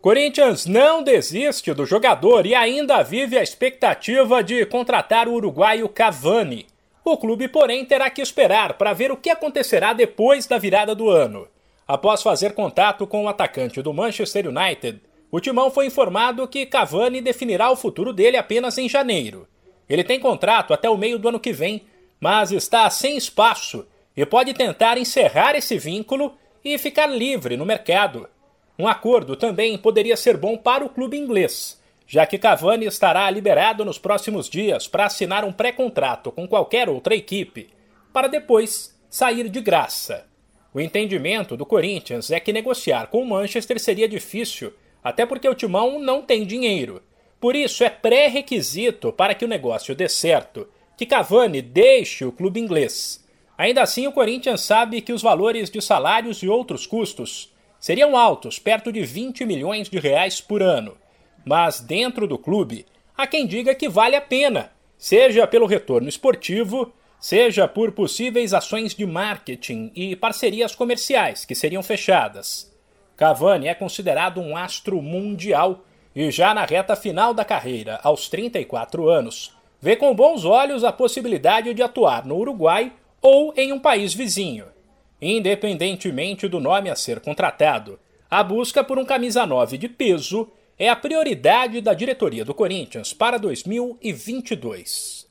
Corinthians não desiste do jogador e ainda vive a expectativa de contratar o uruguaio Cavani. O clube, porém, terá que esperar para ver o que acontecerá depois da virada do ano. Após fazer contato com o atacante do Manchester United, o timão foi informado que Cavani definirá o futuro dele apenas em janeiro. Ele tem contrato até o meio do ano que vem, mas está sem espaço e pode tentar encerrar esse vínculo e ficar livre no mercado. Um acordo também poderia ser bom para o clube inglês, já que Cavani estará liberado nos próximos dias para assinar um pré-contrato com qualquer outra equipe, para depois sair de graça. O entendimento do Corinthians é que negociar com o Manchester seria difícil, até porque o timão não tem dinheiro. Por isso, é pré-requisito para que o negócio dê certo que Cavani deixe o clube inglês. Ainda assim, o Corinthians sabe que os valores de salários e outros custos seriam altos, perto de 20 milhões de reais por ano. Mas dentro do clube, há quem diga que vale a pena, seja pelo retorno esportivo, seja por possíveis ações de marketing e parcerias comerciais que seriam fechadas. Cavani é considerado um astro mundial e já na reta final da carreira, aos 34 anos, vê com bons olhos a possibilidade de atuar no Uruguai ou em um país vizinho. Independentemente do nome a ser contratado, a busca por um camisa 9 de peso é a prioridade da diretoria do Corinthians para 2022.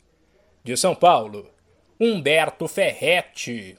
De São Paulo, Humberto Ferretti.